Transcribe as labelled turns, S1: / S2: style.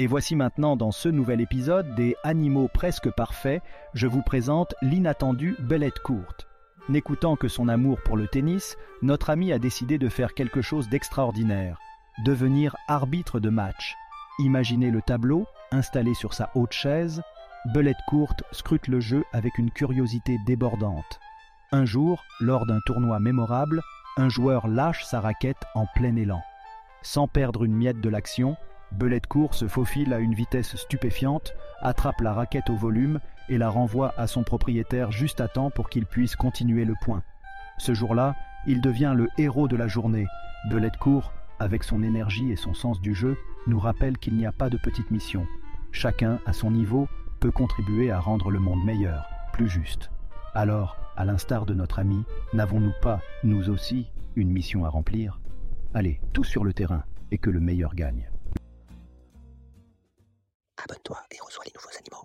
S1: Et voici maintenant dans ce nouvel épisode des Animaux presque parfaits, je vous présente l'inattendue Belette Courte. N'écoutant que son amour pour le tennis, notre ami a décidé de faire quelque chose d'extraordinaire, devenir arbitre de match. Imaginez le tableau, installé sur sa haute chaise, Belette Courte scrute le jeu avec une curiosité débordante. Un jour, lors d'un tournoi mémorable, un joueur lâche sa raquette en plein élan. Sans perdre une miette de l'action, Belette Court se faufile à une vitesse stupéfiante, attrape la raquette au volume et la renvoie à son propriétaire juste à temps pour qu'il puisse continuer le point. Ce jour-là, il devient le héros de la journée. Belette Court, avec son énergie et son sens du jeu, nous rappelle qu'il n'y a pas de petite mission. Chacun, à son niveau, peut contribuer à rendre le monde meilleur, plus juste. Alors, à l'instar de notre ami, n'avons-nous pas, nous aussi, une mission à remplir? Allez, tous sur le terrain, et que le meilleur gagne.
S2: Et reçois les nouveaux animaux.